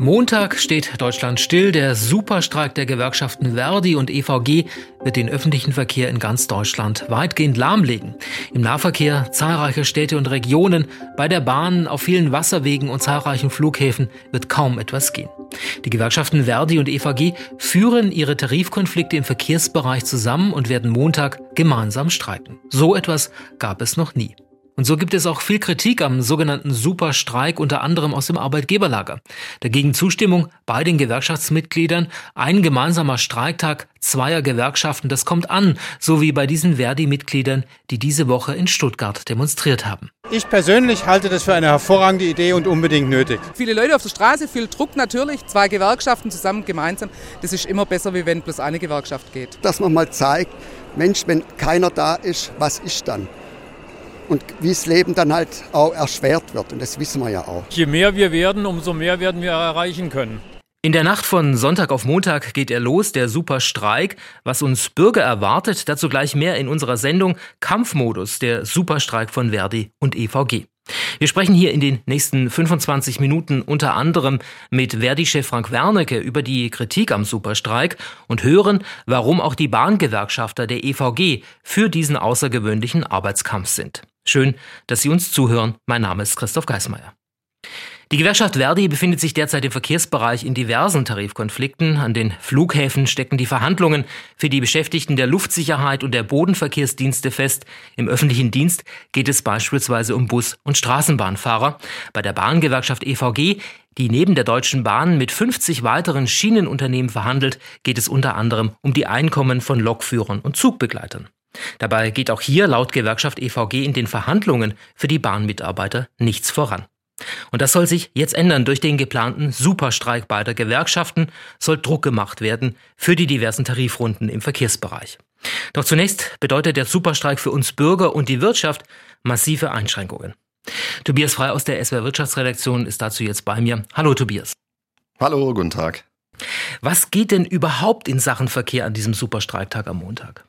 Montag steht Deutschland still. Der Superstreik der Gewerkschaften Verdi und EVG wird den öffentlichen Verkehr in ganz Deutschland weitgehend lahmlegen. Im Nahverkehr zahlreiche Städte und Regionen, bei der Bahn, auf vielen Wasserwegen und zahlreichen Flughäfen wird kaum etwas gehen. Die Gewerkschaften Verdi und EVG führen ihre Tarifkonflikte im Verkehrsbereich zusammen und werden Montag gemeinsam streiken. So etwas gab es noch nie. Und so gibt es auch viel Kritik am sogenannten Superstreik, unter anderem aus dem Arbeitgeberlager. Dagegen Zustimmung bei den Gewerkschaftsmitgliedern, ein gemeinsamer Streiktag zweier Gewerkschaften, das kommt an, so wie bei diesen Verdi-Mitgliedern, die diese Woche in Stuttgart demonstriert haben. Ich persönlich halte das für eine hervorragende Idee und unbedingt nötig. Viele Leute auf der Straße, viel Druck natürlich, zwei Gewerkschaften zusammen gemeinsam, das ist immer besser, wie wenn bloß eine Gewerkschaft geht. Dass man mal zeigt, Mensch, wenn keiner da ist, was ist dann? Und wie das Leben dann halt auch erschwert wird. Und das wissen wir ja auch. Je mehr wir werden, umso mehr werden wir erreichen können. In der Nacht von Sonntag auf Montag geht er los, der Superstreik. Was uns Bürger erwartet, dazu gleich mehr in unserer Sendung Kampfmodus, der Superstreik von Verdi und EVG. Wir sprechen hier in den nächsten 25 Minuten unter anderem mit Verdi-Chef Frank Wernicke über die Kritik am Superstreik und hören, warum auch die Bahngewerkschafter der EVG für diesen außergewöhnlichen Arbeitskampf sind. Schön, dass Sie uns zuhören. Mein Name ist Christoph Geismeier. Die Gewerkschaft Verdi befindet sich derzeit im Verkehrsbereich in diversen Tarifkonflikten. An den Flughäfen stecken die Verhandlungen für die Beschäftigten der Luftsicherheit und der Bodenverkehrsdienste fest. Im öffentlichen Dienst geht es beispielsweise um Bus- und Straßenbahnfahrer. Bei der Bahngewerkschaft EVG, die neben der Deutschen Bahn mit 50 weiteren Schienenunternehmen verhandelt, geht es unter anderem um die Einkommen von Lokführern und Zugbegleitern. Dabei geht auch hier laut Gewerkschaft EVG in den Verhandlungen für die Bahnmitarbeiter nichts voran. Und das soll sich jetzt ändern. Durch den geplanten Superstreik beider Gewerkschaften soll Druck gemacht werden für die diversen Tarifrunden im Verkehrsbereich. Doch zunächst bedeutet der Superstreik für uns Bürger und die Wirtschaft massive Einschränkungen. Tobias Frei aus der SWR Wirtschaftsredaktion ist dazu jetzt bei mir. Hallo Tobias. Hallo, guten Tag. Was geht denn überhaupt in Sachen Verkehr an diesem Superstreiktag am Montag?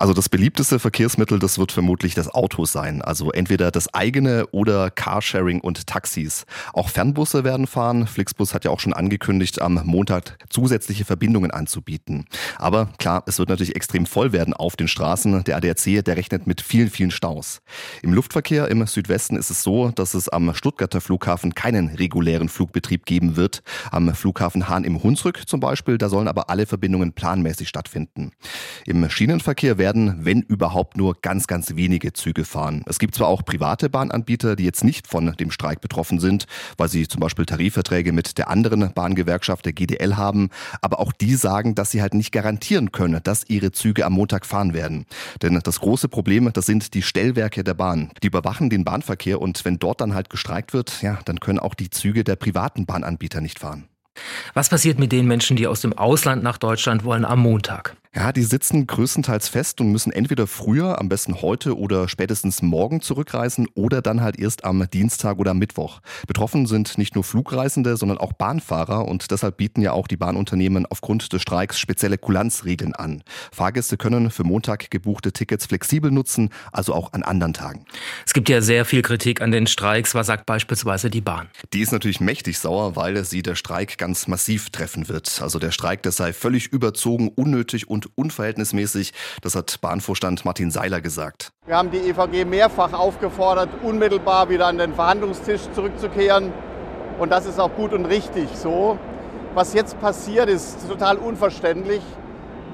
Also das beliebteste Verkehrsmittel, das wird vermutlich das Auto sein. Also entweder das eigene oder Carsharing und Taxis. Auch Fernbusse werden fahren. Flixbus hat ja auch schon angekündigt, am Montag zusätzliche Verbindungen anzubieten. Aber klar, es wird natürlich extrem voll werden auf den Straßen. Der ADAC, der rechnet mit vielen, vielen Staus. Im Luftverkehr im Südwesten ist es so, dass es am Stuttgarter Flughafen keinen regulären Flugbetrieb geben wird. Am Flughafen Hahn im Hunsrück zum Beispiel, da sollen aber alle Verbindungen planmäßig stattfinden. Im Schienenverkehr werden werden, wenn überhaupt nur ganz, ganz wenige Züge fahren. Es gibt zwar auch private Bahnanbieter, die jetzt nicht von dem Streik betroffen sind, weil sie zum Beispiel Tarifverträge mit der anderen Bahngewerkschaft, der GDL, haben, aber auch die sagen, dass sie halt nicht garantieren können, dass ihre Züge am Montag fahren werden. Denn das große Problem, das sind die Stellwerke der Bahn. Die überwachen den Bahnverkehr und wenn dort dann halt gestreikt wird, ja, dann können auch die Züge der privaten Bahnanbieter nicht fahren. Was passiert mit den Menschen, die aus dem Ausland nach Deutschland wollen am Montag? Ja, die sitzen größtenteils fest und müssen entweder früher, am besten heute oder spätestens morgen zurückreisen oder dann halt erst am Dienstag oder Mittwoch. Betroffen sind nicht nur Flugreisende, sondern auch Bahnfahrer und deshalb bieten ja auch die Bahnunternehmen aufgrund des Streiks spezielle Kulanzregeln an. Fahrgäste können für Montag gebuchte Tickets flexibel nutzen, also auch an anderen Tagen. Es gibt ja sehr viel Kritik an den Streiks. Was sagt beispielsweise die Bahn? Die ist natürlich mächtig sauer, weil sie der Streik ganz massiv treffen wird. Also der Streik, der sei völlig überzogen, unnötig und und unverhältnismäßig. Das hat Bahnvorstand Martin Seiler gesagt. Wir haben die EVG mehrfach aufgefordert, unmittelbar wieder an den Verhandlungstisch zurückzukehren. Und das ist auch gut und richtig so. Was jetzt passiert, ist total unverständlich,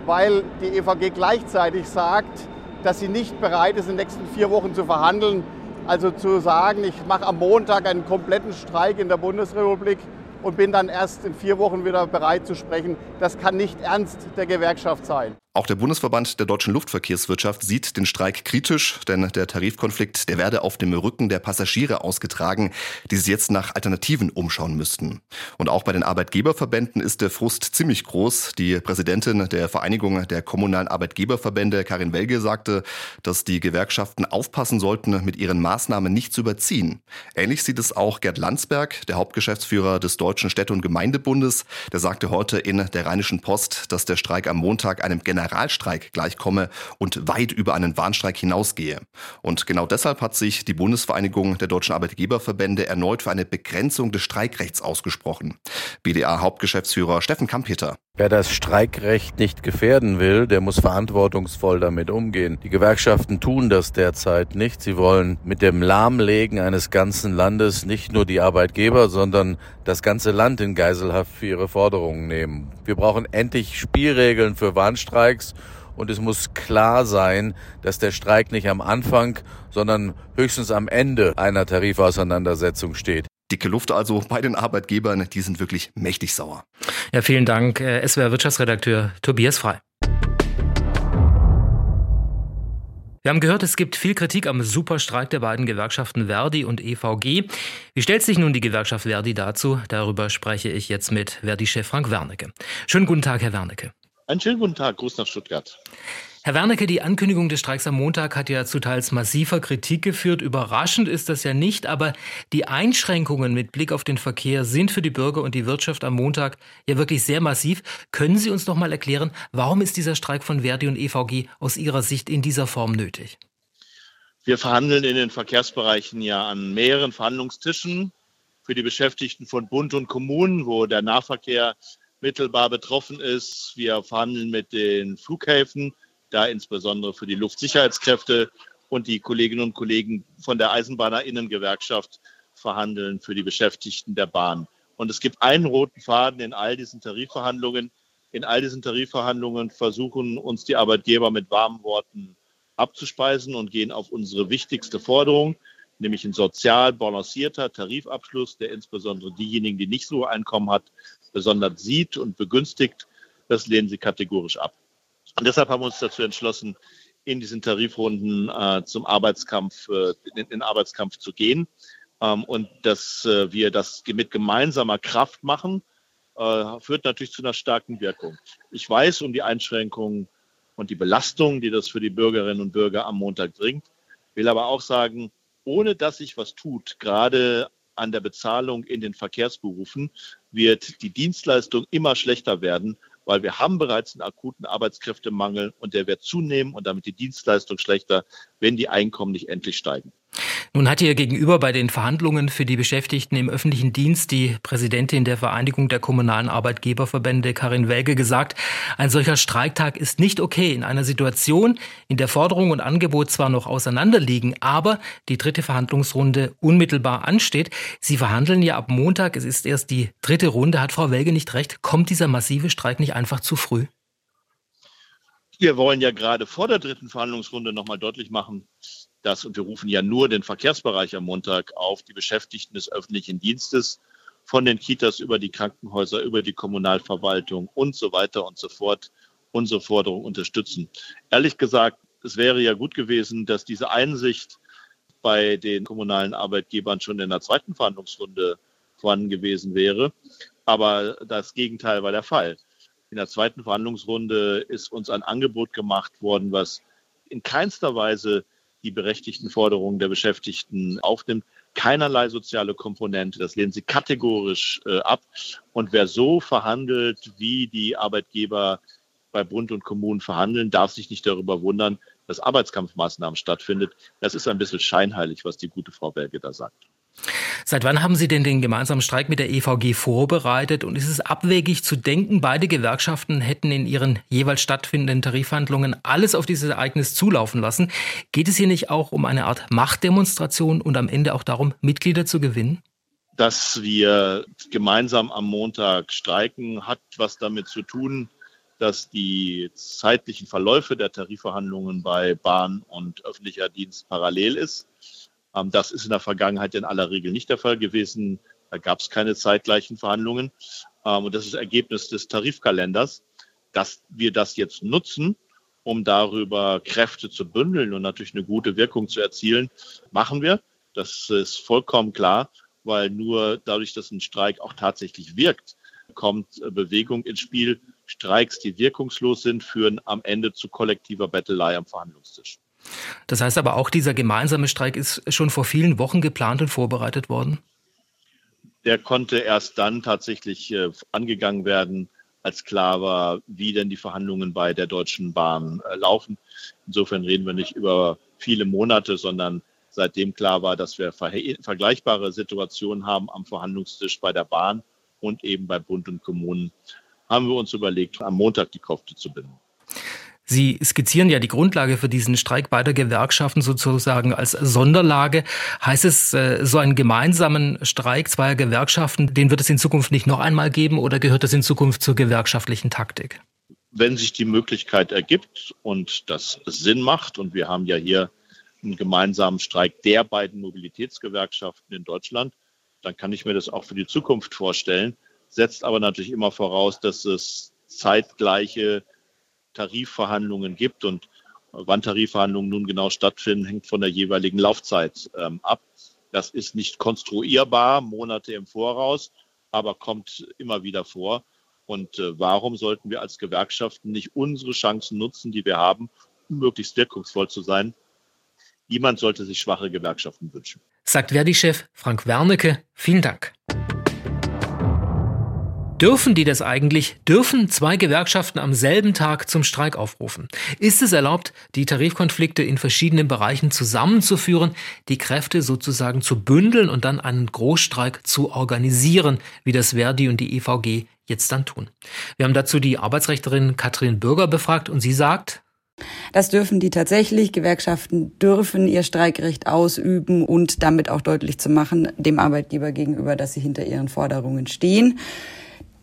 weil die EVG gleichzeitig sagt, dass sie nicht bereit ist, in den nächsten vier Wochen zu verhandeln. Also zu sagen, ich mache am Montag einen kompletten Streik in der Bundesrepublik, und bin dann erst in vier Wochen wieder bereit zu sprechen. Das kann nicht ernst der Gewerkschaft sein. Auch der Bundesverband der deutschen Luftverkehrswirtschaft sieht den Streik kritisch, denn der Tarifkonflikt, der werde auf dem Rücken der Passagiere ausgetragen, die sich jetzt nach Alternativen umschauen müssten. Und auch bei den Arbeitgeberverbänden ist der Frust ziemlich groß. Die Präsidentin der Vereinigung der kommunalen Arbeitgeberverbände, Karin Welge, sagte, dass die Gewerkschaften aufpassen sollten, mit ihren Maßnahmen nicht zu überziehen. Ähnlich sieht es auch Gerd Landsberg, der Hauptgeschäftsführer des Deutschen Städte- und Gemeindebundes. Der sagte heute in der Rheinischen Post, dass der Streik am Montag einem General Generalstreik gleichkomme und weit über einen Warnstreik hinausgehe. Und genau deshalb hat sich die Bundesvereinigung der deutschen Arbeitgeberverbände erneut für eine Begrenzung des Streikrechts ausgesprochen. BDA-Hauptgeschäftsführer Steffen Kampeter. Wer das Streikrecht nicht gefährden will, der muss verantwortungsvoll damit umgehen. Die Gewerkschaften tun das derzeit nicht. Sie wollen mit dem Lahmlegen eines ganzen Landes nicht nur die Arbeitgeber, sondern das ganze Land in Geiselhaft für ihre Forderungen nehmen. Wir brauchen endlich Spielregeln für Warnstreiks und es muss klar sein, dass der Streik nicht am Anfang, sondern höchstens am Ende einer Tarifauseinandersetzung steht. Dicke Luft also bei den Arbeitgebern, die sind wirklich mächtig sauer. Ja, vielen Dank, äh, SWR Wirtschaftsredakteur Tobias Frei. Wir haben gehört, es gibt viel Kritik am Superstreik der beiden Gewerkschaften Verdi und EVG. Wie stellt sich nun die Gewerkschaft Verdi dazu? Darüber spreche ich jetzt mit Verdi-Chef Frank Wernicke. Schönen guten Tag, Herr Wernicke. Einen schönen guten Tag, Gruß nach Stuttgart. Herr Wernicke, die Ankündigung des Streiks am Montag hat ja zu teils massiver Kritik geführt. Überraschend ist das ja nicht, aber die Einschränkungen mit Blick auf den Verkehr sind für die Bürger und die Wirtschaft am Montag ja wirklich sehr massiv. Können Sie uns noch mal erklären, warum ist dieser Streik von Verdi und EVG aus Ihrer Sicht in dieser Form nötig? Wir verhandeln in den Verkehrsbereichen ja an mehreren Verhandlungstischen für die Beschäftigten von Bund und Kommunen, wo der Nahverkehr mittelbar betroffen ist. Wir verhandeln mit den Flughäfen da insbesondere für die Luftsicherheitskräfte und die Kolleginnen und Kollegen von der Eisenbahnerinnengewerkschaft verhandeln für die Beschäftigten der Bahn. Und es gibt einen roten Faden in all diesen Tarifverhandlungen. In all diesen Tarifverhandlungen versuchen uns die Arbeitgeber mit warmen Worten abzuspeisen und gehen auf unsere wichtigste Forderung, nämlich ein sozial balancierter Tarifabschluss, der insbesondere diejenigen, die nicht so Einkommen hat, besonders sieht und begünstigt. Das lehnen sie kategorisch ab. Und deshalb haben wir uns dazu entschlossen, in diesen Tarifrunden äh, zum Arbeitskampf, äh, in den Arbeitskampf zu gehen. Ähm, und dass äh, wir das mit gemeinsamer Kraft machen, äh, führt natürlich zu einer starken Wirkung. Ich weiß um die Einschränkungen und die Belastung, die das für die Bürgerinnen und Bürger am Montag bringt, will aber auch sagen, ohne dass sich was tut, gerade an der Bezahlung in den Verkehrsberufen, wird die Dienstleistung immer schlechter werden, weil wir haben bereits einen akuten Arbeitskräftemangel und der wird zunehmen und damit die Dienstleistung schlechter, wenn die Einkommen nicht endlich steigen. Nun hat hier gegenüber bei den Verhandlungen für die Beschäftigten im öffentlichen Dienst die Präsidentin der Vereinigung der kommunalen Arbeitgeberverbände Karin Welge gesagt, ein solcher Streiktag ist nicht okay in einer Situation, in der Forderung und Angebot zwar noch auseinanderliegen, aber die dritte Verhandlungsrunde unmittelbar ansteht. Sie verhandeln ja ab Montag, es ist erst die dritte Runde. Hat Frau Welge nicht recht? Kommt dieser massive Streik nicht einfach zu früh? Wir wollen ja gerade vor der dritten Verhandlungsrunde nochmal deutlich machen, dass, und wir rufen ja nur den Verkehrsbereich am Montag auf, die Beschäftigten des öffentlichen Dienstes von den Kitas über die Krankenhäuser, über die Kommunalverwaltung und so weiter und so fort unsere Forderung unterstützen. Ehrlich gesagt, es wäre ja gut gewesen, dass diese Einsicht bei den kommunalen Arbeitgebern schon in der zweiten Verhandlungsrunde vorhanden gewesen wäre. Aber das Gegenteil war der Fall. In der zweiten Verhandlungsrunde ist uns ein Angebot gemacht worden, was in keinster Weise die berechtigten Forderungen der Beschäftigten aufnimmt. Keinerlei soziale Komponente. Das lehnen sie kategorisch äh, ab. Und wer so verhandelt, wie die Arbeitgeber bei Bund und Kommunen verhandeln, darf sich nicht darüber wundern, dass Arbeitskampfmaßnahmen stattfindet. Das ist ein bisschen scheinheilig, was die gute Frau Belge da sagt. Seit wann haben Sie denn den gemeinsamen Streik mit der EVG vorbereitet? Und ist es abwegig zu denken, beide Gewerkschaften hätten in ihren jeweils stattfindenden Tarifverhandlungen alles auf dieses Ereignis zulaufen lassen? Geht es hier nicht auch um eine Art Machtdemonstration und am Ende auch darum, Mitglieder zu gewinnen? Dass wir gemeinsam am Montag streiken, hat was damit zu tun, dass die zeitlichen Verläufe der Tarifverhandlungen bei Bahn und öffentlicher Dienst parallel ist. Ähm, das ist in der Vergangenheit in aller Regel nicht der Fall gewesen. Da gab es keine zeitgleichen Verhandlungen. Ähm, und das ist Ergebnis des Tarifkalenders. Dass wir das jetzt nutzen, um darüber Kräfte zu bündeln und natürlich eine gute Wirkung zu erzielen, machen wir. Das ist vollkommen klar, weil nur dadurch, dass ein Streik auch tatsächlich wirkt, kommt Bewegung ins Spiel. Streiks, die wirkungslos sind, führen am Ende zu kollektiver Bettelei am Verhandlungstisch. Das heißt aber auch, dieser gemeinsame Streik ist schon vor vielen Wochen geplant und vorbereitet worden? Der konnte erst dann tatsächlich äh, angegangen werden, als klar war, wie denn die Verhandlungen bei der Deutschen Bahn äh, laufen. Insofern reden wir nicht über viele Monate, sondern seitdem klar war, dass wir vergleichbare Situationen haben am Verhandlungstisch bei der Bahn und eben bei Bund und Kommunen, haben wir uns überlegt, am Montag die Kofte zu binden. Sie skizzieren ja die Grundlage für diesen Streik beider Gewerkschaften sozusagen als Sonderlage. Heißt es, äh, so einen gemeinsamen Streik zweier Gewerkschaften, den wird es in Zukunft nicht noch einmal geben oder gehört das in Zukunft zur gewerkschaftlichen Taktik? Wenn sich die Möglichkeit ergibt und das Sinn macht, und wir haben ja hier einen gemeinsamen Streik der beiden Mobilitätsgewerkschaften in Deutschland, dann kann ich mir das auch für die Zukunft vorstellen, setzt aber natürlich immer voraus, dass es zeitgleiche Tarifverhandlungen gibt. Und wann Tarifverhandlungen nun genau stattfinden, hängt von der jeweiligen Laufzeit ähm, ab. Das ist nicht konstruierbar, Monate im Voraus, aber kommt immer wieder vor. Und äh, warum sollten wir als Gewerkschaften nicht unsere Chancen nutzen, die wir haben, um möglichst wirkungsvoll zu sein? Niemand sollte sich schwache Gewerkschaften wünschen. Sagt Verdi-Chef Frank Wernicke. Vielen Dank. Dürfen die das eigentlich? Dürfen zwei Gewerkschaften am selben Tag zum Streik aufrufen? Ist es erlaubt, die Tarifkonflikte in verschiedenen Bereichen zusammenzuführen, die Kräfte sozusagen zu bündeln und dann einen Großstreik zu organisieren, wie das Verdi und die EVG jetzt dann tun? Wir haben dazu die Arbeitsrechterin Katrin Bürger befragt und sie sagt, das dürfen die tatsächlich. Gewerkschaften dürfen ihr Streikrecht ausüben und damit auch deutlich zu machen, dem Arbeitgeber gegenüber, dass sie hinter ihren Forderungen stehen.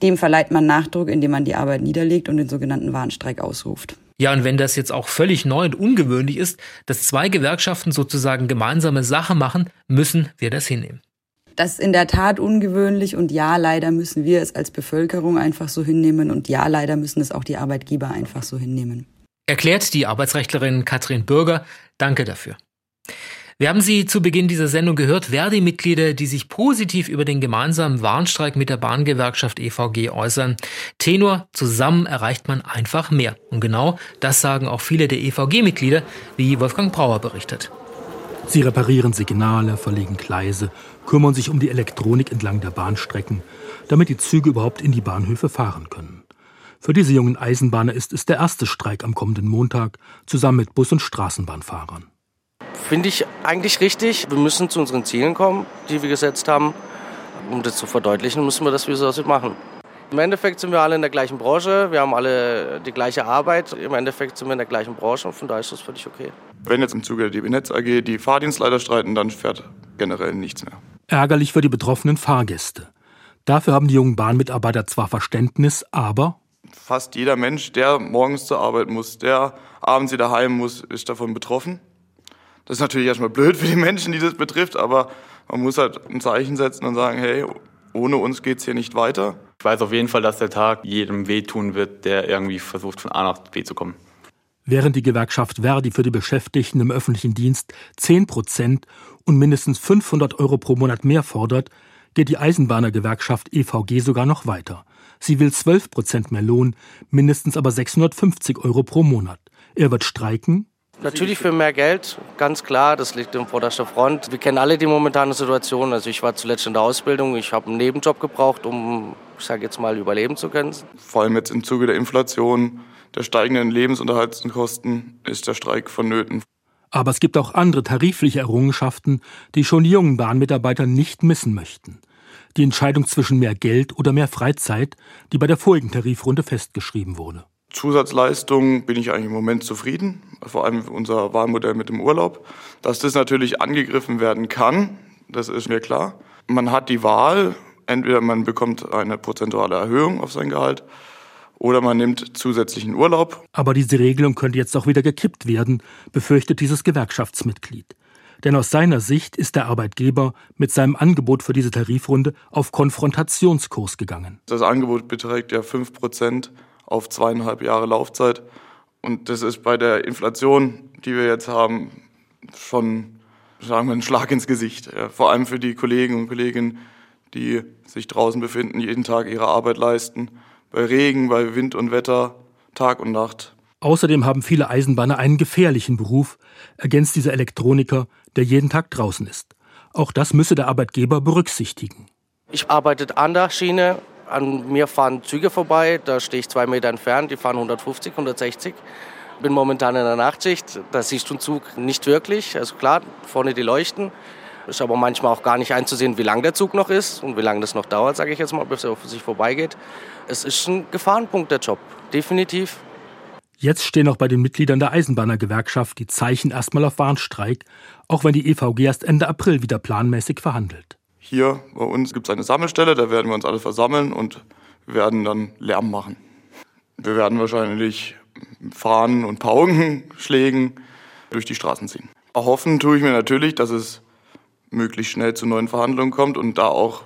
Dem verleiht man Nachdruck, indem man die Arbeit niederlegt und den sogenannten Warnstreik ausruft. Ja, und wenn das jetzt auch völlig neu und ungewöhnlich ist, dass zwei Gewerkschaften sozusagen gemeinsame Sache machen, müssen wir das hinnehmen. Das ist in der Tat ungewöhnlich und ja, leider müssen wir es als Bevölkerung einfach so hinnehmen und ja, leider müssen es auch die Arbeitgeber einfach so hinnehmen. Erklärt die Arbeitsrechtlerin Katrin Bürger. Danke dafür. Wir haben Sie zu Beginn dieser Sendung gehört, Verdi-Mitglieder, die sich positiv über den gemeinsamen Warnstreik mit der Bahngewerkschaft EVG äußern. Tenor, zusammen erreicht man einfach mehr. Und genau das sagen auch viele der EVG-Mitglieder, wie Wolfgang Brauer berichtet. Sie reparieren Signale, verlegen Gleise, kümmern sich um die Elektronik entlang der Bahnstrecken, damit die Züge überhaupt in die Bahnhöfe fahren können. Für diese jungen Eisenbahner ist es der erste Streik am kommenden Montag, zusammen mit Bus- und Straßenbahnfahrern. Finde ich eigentlich richtig. Wir müssen zu unseren Zielen kommen, die wir gesetzt haben. Um das zu verdeutlichen, müssen wir das wie so machen. Im Endeffekt sind wir alle in der gleichen Branche, wir haben alle die gleiche Arbeit. Im Endeffekt sind wir in der gleichen Branche und von daher ist das völlig okay. Wenn jetzt im Zuge der DB Netz AG die Fahrdienstleiter streiten, dann fährt generell nichts mehr. Ärgerlich für die betroffenen Fahrgäste. Dafür haben die jungen Bahnmitarbeiter zwar Verständnis, aber fast jeder Mensch, der morgens zur Arbeit muss, der abends wieder heim muss, ist davon betroffen. Das ist natürlich erstmal blöd für die Menschen, die das betrifft, aber man muss halt ein Zeichen setzen und sagen, hey, ohne uns geht es hier nicht weiter. Ich weiß auf jeden Fall, dass der Tag jedem wehtun wird, der irgendwie versucht, von A nach B zu kommen. Während die Gewerkschaft Verdi für die Beschäftigten im öffentlichen Dienst 10 Prozent und mindestens 500 Euro pro Monat mehr fordert, geht die Eisenbahnergewerkschaft EVG sogar noch weiter. Sie will 12 Prozent mehr Lohn, mindestens aber 650 Euro pro Monat. Er wird streiken, Natürlich für mehr Geld, ganz klar, das liegt im vorderster Front. Wir kennen alle die momentane Situation. Also ich war zuletzt in der Ausbildung, ich habe einen Nebenjob gebraucht, um, ich sage jetzt mal, überleben zu können. Vor allem jetzt im Zuge der Inflation, der steigenden Lebensunterhaltskosten ist der Streik vonnöten. Aber es gibt auch andere tarifliche Errungenschaften, die schon die jungen Bahnmitarbeiter nicht missen möchten. Die Entscheidung zwischen mehr Geld oder mehr Freizeit, die bei der vorigen Tarifrunde festgeschrieben wurde. Zusatzleistungen bin ich eigentlich im Moment zufrieden, vor allem unser Wahlmodell mit dem Urlaub. Dass das natürlich angegriffen werden kann, das ist mir klar. Man hat die Wahl, entweder man bekommt eine prozentuale Erhöhung auf sein Gehalt oder man nimmt zusätzlichen Urlaub. Aber diese Regelung könnte jetzt auch wieder gekippt werden, befürchtet dieses Gewerkschaftsmitglied. Denn aus seiner Sicht ist der Arbeitgeber mit seinem Angebot für diese Tarifrunde auf Konfrontationskurs gegangen. Das Angebot beträgt ja 5 Prozent auf zweieinhalb Jahre Laufzeit. Und das ist bei der Inflation, die wir jetzt haben, schon, sagen wir, ein Schlag ins Gesicht. Vor allem für die Kollegen und Kolleginnen, die sich draußen befinden, jeden Tag ihre Arbeit leisten. Bei Regen, bei Wind und Wetter, Tag und Nacht. Außerdem haben viele Eisenbahner einen gefährlichen Beruf, ergänzt dieser Elektroniker, der jeden Tag draußen ist. Auch das müsse der Arbeitgeber berücksichtigen. Ich arbeite an der Schiene, An mir fahren Züge vorbei, da stehe ich zwei Meter entfernt, die fahren 150, 160. Bin momentan in der Nachtschicht, da siehst du einen Zug nicht wirklich. Also klar, vorne die Leuchten. Ist aber manchmal auch gar nicht einzusehen, wie lang der Zug noch ist und wie lange das noch dauert, sage ich jetzt mal, bis er auf sich vorbeigeht. Es ist ein Gefahrenpunkt, der Job, definitiv. Jetzt stehen auch bei den Mitgliedern der Eisenbahnergewerkschaft die Zeichen erstmal auf Warnstreik, auch wenn die EVG erst Ende April wieder planmäßig verhandelt. Hier bei uns gibt es eine Sammelstelle, da werden wir uns alle versammeln und werden dann Lärm machen. Wir werden wahrscheinlich Fahnen und Paukenschlägen durch die Straßen ziehen. Erhoffen tue ich mir natürlich, dass es möglichst schnell zu neuen Verhandlungen kommt und da auch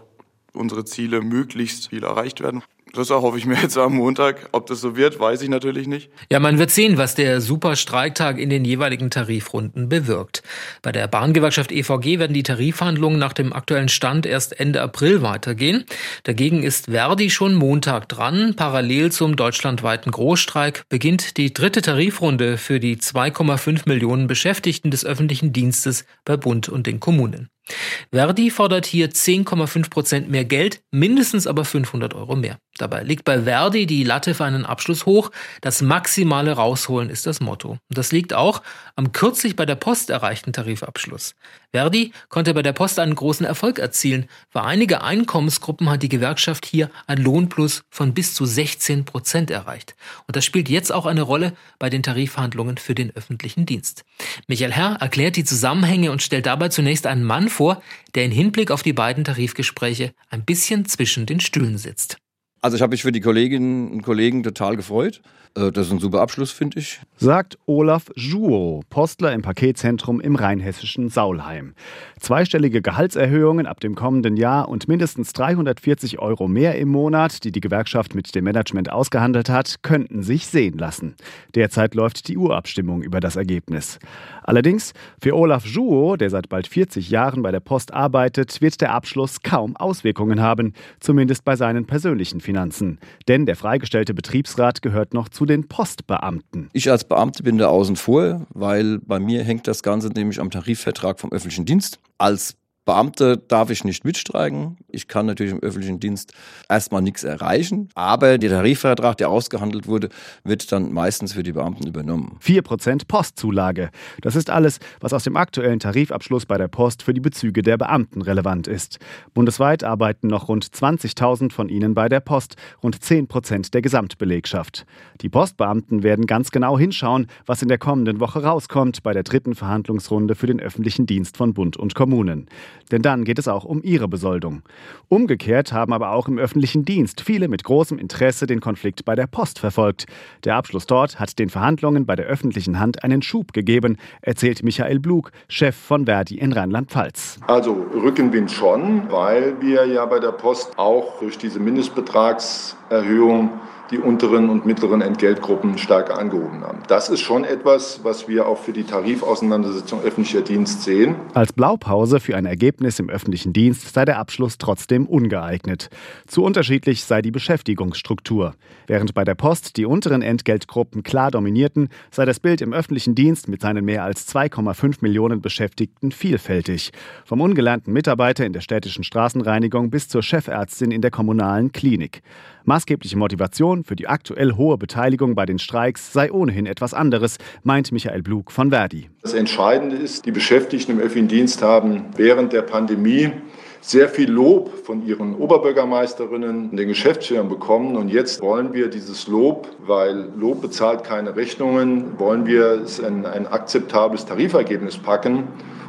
unsere Ziele möglichst viel erreicht werden. Das erhoffe ich mir jetzt am Montag. Ob das so wird, weiß ich natürlich nicht. Ja, man wird sehen, was der Superstreiktag in den jeweiligen Tarifrunden bewirkt. Bei der Bahngewerkschaft EVG werden die Tarifverhandlungen nach dem aktuellen Stand erst Ende April weitergehen. Dagegen ist Verdi schon Montag dran. Parallel zum deutschlandweiten Großstreik beginnt die dritte Tarifrunde für die 2,5 Millionen Beschäftigten des öffentlichen Dienstes bei Bund und den Kommunen. Verdi fordert hier 10,5 Prozent mehr Geld, mindestens aber 500 Euro mehr. Dabei liegt bei Verdi die Latte für einen Abschluss hoch. Das maximale Rausholen ist das Motto. Und das liegt auch am kürzlich bei der Post erreichten Tarifabschluss. Verdi konnte bei der Post einen großen Erfolg erzielen. Für einige Einkommensgruppen hat die Gewerkschaft hier ein Lohnplus von bis zu 16 Prozent erreicht. Und das spielt jetzt auch eine Rolle bei den Tarifverhandlungen für den öffentlichen Dienst. Michael Herr erklärt die Zusammenhänge und stellt dabei zunächst einen Mann vor, der in Hinblick auf die beiden Tarifgespräche ein bisschen zwischen den Stühlen sitzt. Also ich habe mich für die Kolleginnen und Kollegen total gefreut. Äh, das ist ein super Abschluss, finde ich. Sagt Olaf Juo, Postler im Paketzentrum im rheinhessischen Saulheim. Zweistellige Gehaltserhöhungen ab dem kommenden Jahr und mindestens 340 Euro mehr im Monat, die die Gewerkschaft mit dem Management ausgehandelt hat, könnten sich sehen lassen. Derzeit läuft die Urabstimmung über das Ergebnis. Allerdings, für Olaf Juo, der seit bald 40 Jahren bei der Post arbeitet, wird der Abschluss kaum Auswirkungen haben, zumindest bei seinen persönlichen Finanzen. Denn der freigestellte Betriebsrat gehört noch zu den Postbeamten. Ich als Beamte bin da außen vor, weil bei mir hängt das Ganze nämlich am Tarifvertrag vom öffentlichen Dienst. Als Beamte darf ich nicht mitstreiken. Ich kann natürlich im öffentlichen Dienst erstmal nichts erreichen. Aber der Tarifvertrag, der ausgehandelt wurde, wird dann meistens für die Beamten übernommen. 4% Postzulage. Das ist alles, was aus dem aktuellen Tarifabschluss bei der Post für die Bezüge der Beamten relevant ist. Bundesweit arbeiten noch rund 20.000 von ihnen bei der Post, rund 10% der Gesamtbelegschaft. Die Postbeamten werden ganz genau hinschauen, was in der kommenden Woche rauskommt bei der dritten Verhandlungsrunde für den öffentlichen Dienst von Bund und Kommunen. Denn dann geht es auch um ihre Besoldung. Umgekehrt haben aber auch im öffentlichen Dienst viele mit großem Interesse den Konflikt bei der Post verfolgt. Der Abschluss dort hat den Verhandlungen bei der öffentlichen Hand einen Schub gegeben, erzählt Michael Blug, Chef von Verdi in Rheinland-Pfalz. Also Rückenwind schon, weil wir ja bei der Post auch durch diese Mindestbetragserhöhung die unteren und mittleren Entgeltgruppen stärker angehoben haben. Das ist schon etwas, was wir auch für die Tarifauseinandersetzung öffentlicher Dienst sehen. Als Blaupause für ein Ergebnis im öffentlichen Dienst sei der Abschluss trotzdem ungeeignet. Zu unterschiedlich sei die Beschäftigungsstruktur. Während bei der Post die unteren Entgeltgruppen klar dominierten, sei das Bild im öffentlichen Dienst mit seinen mehr als 2,5 Millionen Beschäftigten vielfältig. Vom ungelernten Mitarbeiter in der städtischen Straßenreinigung bis zur Chefärztin in der kommunalen Klinik. Maßgebliche Motivation für die aktuell hohe Beteiligung bei den Streiks sei ohnehin etwas anderes, meint Michael Blug von Verdi. Das Entscheidende ist, die Beschäftigten im öffentlichen Dienst haben während der Pandemie sehr viel Lob von ihren Oberbürgermeisterinnen und den Geschäftsführern bekommen. Und jetzt wollen wir dieses Lob, weil Lob bezahlt keine Rechnungen, wollen wir es in ein akzeptables Tarifergebnis packen.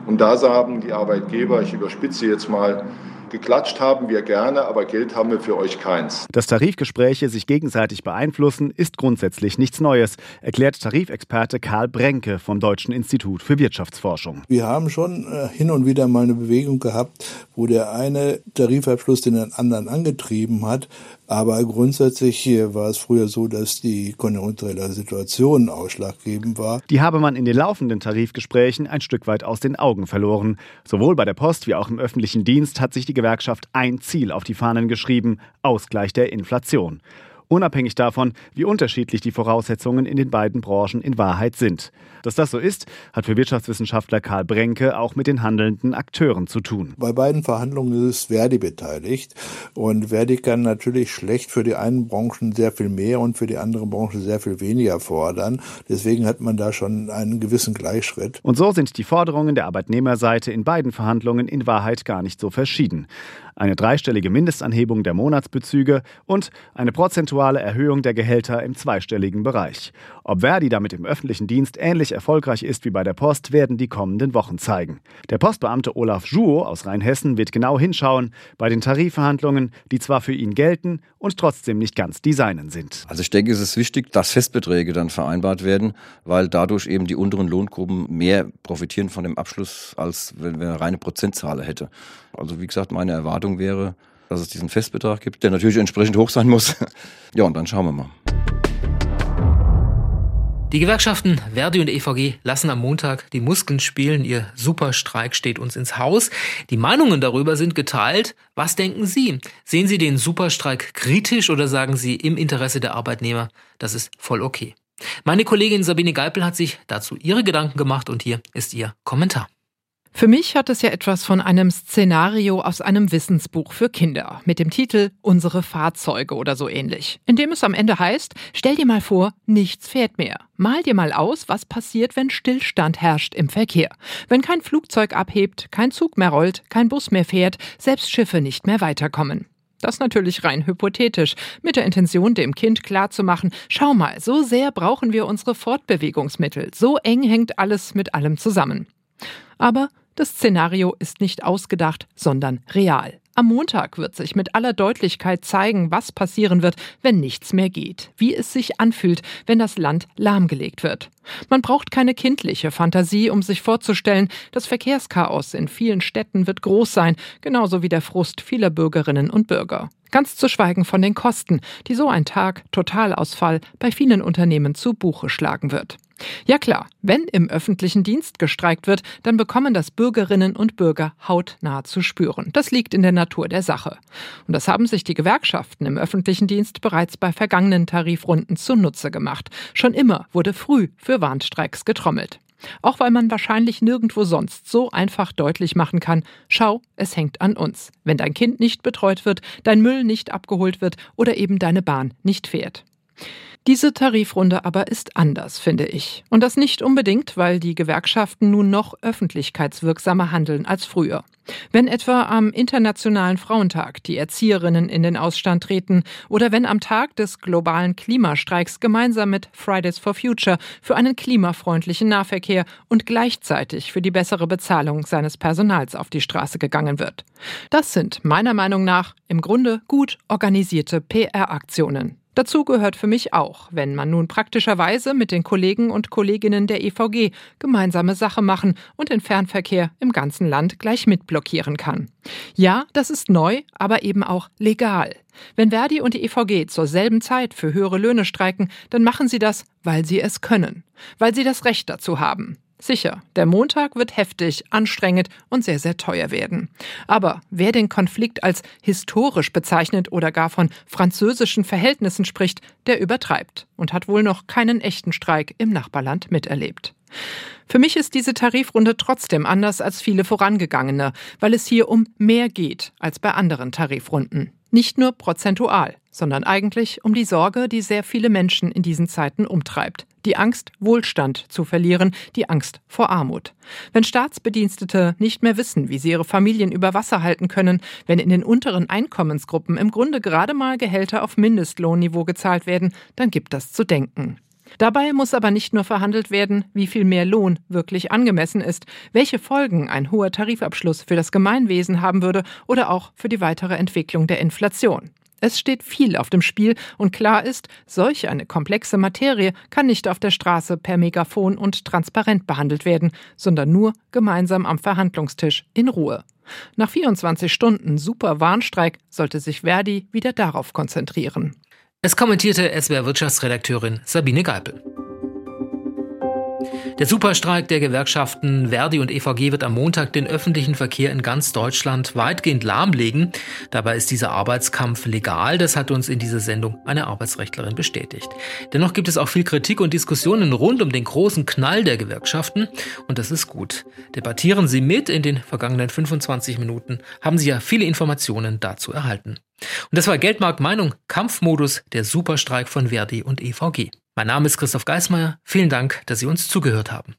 Und da sagen die Arbeitgeber, ich überspitze jetzt mal, Geklatscht haben wir gerne, aber Geld haben wir für euch keins. Dass Tarifgespräche sich gegenseitig beeinflussen, ist grundsätzlich nichts Neues, erklärt Tarifexperte Karl Brenke vom Deutschen Institut für Wirtschaftsforschung. Wir haben schon äh, hin und wieder mal eine Bewegung gehabt, wo der eine Tarifabschluss den anderen angetrieben hat. Aber grundsätzlich war es früher so, dass die konjunkturelle Situation ausschlaggebend war. Die habe man in den laufenden Tarifgesprächen ein Stück weit aus den Augen verloren. Sowohl bei der Post wie auch im öffentlichen Dienst hat sich die Gewerkschaft ein Ziel auf die Fahnen geschrieben, Ausgleich der Inflation. Unabhängig davon, wie unterschiedlich die Voraussetzungen in den beiden Branchen in Wahrheit sind. Dass das so ist, hat für Wirtschaftswissenschaftler Karl Brenke auch mit den handelnden Akteuren zu tun. Bei beiden Verhandlungen ist Verdi beteiligt und Verdi kann natürlich schlecht für die einen Branchen sehr viel mehr und für die andere Branche sehr viel weniger fordern. Deswegen hat man da schon einen gewissen Gleichschritt. Und so sind die Forderungen der Arbeitnehmerseite in beiden Verhandlungen in Wahrheit gar nicht so verschieden eine dreistellige Mindestanhebung der Monatsbezüge und eine prozentuale Erhöhung der Gehälter im zweistelligen Bereich. Ob Verdi damit im öffentlichen Dienst ähnlich erfolgreich ist wie bei der Post, werden die kommenden Wochen zeigen. Der Postbeamte Olaf Juo aus Rheinhessen wird genau hinschauen bei den Tarifverhandlungen, die zwar für ihn gelten und trotzdem nicht ganz die seinen sind. Also ich denke, es ist wichtig, dass Festbeträge dann vereinbart werden, weil dadurch eben die unteren Lohngruppen mehr profitieren von dem Abschluss, als wenn wir eine reine Prozentzahl hätte. Also wie gesagt, meine Erwartung wäre, dass es diesen Festbetrag gibt, der natürlich entsprechend hoch sein muss. ja, und dann schauen wir mal. Die Gewerkschaften Verdi und EVG lassen am Montag die Muskeln spielen. Ihr Superstreik steht uns ins Haus. Die Meinungen darüber sind geteilt. Was denken Sie? Sehen Sie den Superstreik kritisch oder sagen Sie im Interesse der Arbeitnehmer, das ist voll okay? Meine Kollegin Sabine Geipel hat sich dazu ihre Gedanken gemacht und hier ist ihr Kommentar. Für mich hat es ja etwas von einem Szenario aus einem Wissensbuch für Kinder mit dem Titel Unsere Fahrzeuge oder so ähnlich, in dem es am Ende heißt, stell dir mal vor, nichts fährt mehr. Mal dir mal aus, was passiert, wenn Stillstand herrscht im Verkehr. Wenn kein Flugzeug abhebt, kein Zug mehr rollt, kein Bus mehr fährt, selbst Schiffe nicht mehr weiterkommen. Das natürlich rein hypothetisch, mit der Intention, dem Kind klarzumachen, schau mal, so sehr brauchen wir unsere Fortbewegungsmittel, so eng hängt alles mit allem zusammen. Aber das Szenario ist nicht ausgedacht, sondern real. Am Montag wird sich mit aller Deutlichkeit zeigen, was passieren wird, wenn nichts mehr geht, wie es sich anfühlt, wenn das Land lahmgelegt wird. Man braucht keine kindliche Fantasie, um sich vorzustellen, das Verkehrschaos in vielen Städten wird groß sein, genauso wie der Frust vieler Bürgerinnen und Bürger. Ganz zu schweigen von den Kosten, die so ein Tag Totalausfall bei vielen Unternehmen zu Buche schlagen wird. Ja klar, wenn im öffentlichen Dienst gestreikt wird, dann bekommen das Bürgerinnen und Bürger hautnah zu spüren. Das liegt in der Natur der Sache. Und das haben sich die Gewerkschaften im öffentlichen Dienst bereits bei vergangenen Tarifrunden zunutze gemacht. Schon immer wurde früh für Warnstreiks getrommelt. Auch weil man wahrscheinlich nirgendwo sonst so einfach deutlich machen kann, schau, es hängt an uns, wenn dein Kind nicht betreut wird, dein Müll nicht abgeholt wird oder eben deine Bahn nicht fährt. Diese Tarifrunde aber ist anders, finde ich. Und das nicht unbedingt, weil die Gewerkschaften nun noch öffentlichkeitswirksamer handeln als früher. Wenn etwa am Internationalen Frauentag die Erzieherinnen in den Ausstand treten oder wenn am Tag des globalen Klimastreiks gemeinsam mit Fridays for Future für einen klimafreundlichen Nahverkehr und gleichzeitig für die bessere Bezahlung seines Personals auf die Straße gegangen wird. Das sind meiner Meinung nach im Grunde gut organisierte PR-Aktionen. Dazu gehört für mich auch, wenn man nun praktischerweise mit den Kollegen und Kolleginnen der EVG gemeinsame Sache machen und den Fernverkehr im ganzen Land gleich mitblockieren kann. Ja, das ist neu, aber eben auch legal. Wenn Verdi und die EVG zur selben Zeit für höhere Löhne streiken, dann machen sie das, weil sie es können, weil sie das Recht dazu haben. Sicher, der Montag wird heftig, anstrengend und sehr, sehr teuer werden. Aber wer den Konflikt als historisch bezeichnet oder gar von französischen Verhältnissen spricht, der übertreibt und hat wohl noch keinen echten Streik im Nachbarland miterlebt. Für mich ist diese Tarifrunde trotzdem anders als viele vorangegangene, weil es hier um mehr geht als bei anderen Tarifrunden. Nicht nur prozentual, sondern eigentlich um die Sorge, die sehr viele Menschen in diesen Zeiten umtreibt. Die Angst, Wohlstand zu verlieren, die Angst vor Armut. Wenn Staatsbedienstete nicht mehr wissen, wie sie ihre Familien über Wasser halten können, wenn in den unteren Einkommensgruppen im Grunde gerade mal Gehälter auf Mindestlohnniveau gezahlt werden, dann gibt das zu denken. Dabei muss aber nicht nur verhandelt werden, wie viel mehr Lohn wirklich angemessen ist, welche Folgen ein hoher Tarifabschluss für das Gemeinwesen haben würde oder auch für die weitere Entwicklung der Inflation. Es steht viel auf dem Spiel und klar ist, solch eine komplexe Materie kann nicht auf der Straße per Megafon und transparent behandelt werden, sondern nur gemeinsam am Verhandlungstisch in Ruhe. Nach 24 Stunden Super Warnstreik sollte sich Verdi wieder darauf konzentrieren. Es kommentierte SWR Wirtschaftsredakteurin Sabine Geipel. Der Superstreik der Gewerkschaften Verdi und EVG wird am Montag den öffentlichen Verkehr in ganz Deutschland weitgehend lahmlegen. Dabei ist dieser Arbeitskampf legal. Das hat uns in dieser Sendung eine Arbeitsrechtlerin bestätigt. Dennoch gibt es auch viel Kritik und Diskussionen rund um den großen Knall der Gewerkschaften. Und das ist gut. Debattieren Sie mit. In den vergangenen 25 Minuten haben Sie ja viele Informationen dazu erhalten. Und das war Geldmarkt Meinung Kampfmodus der Superstreik von Verdi und EVG. Mein Name ist Christoph Geismeier. Vielen Dank, dass Sie uns zugehört haben.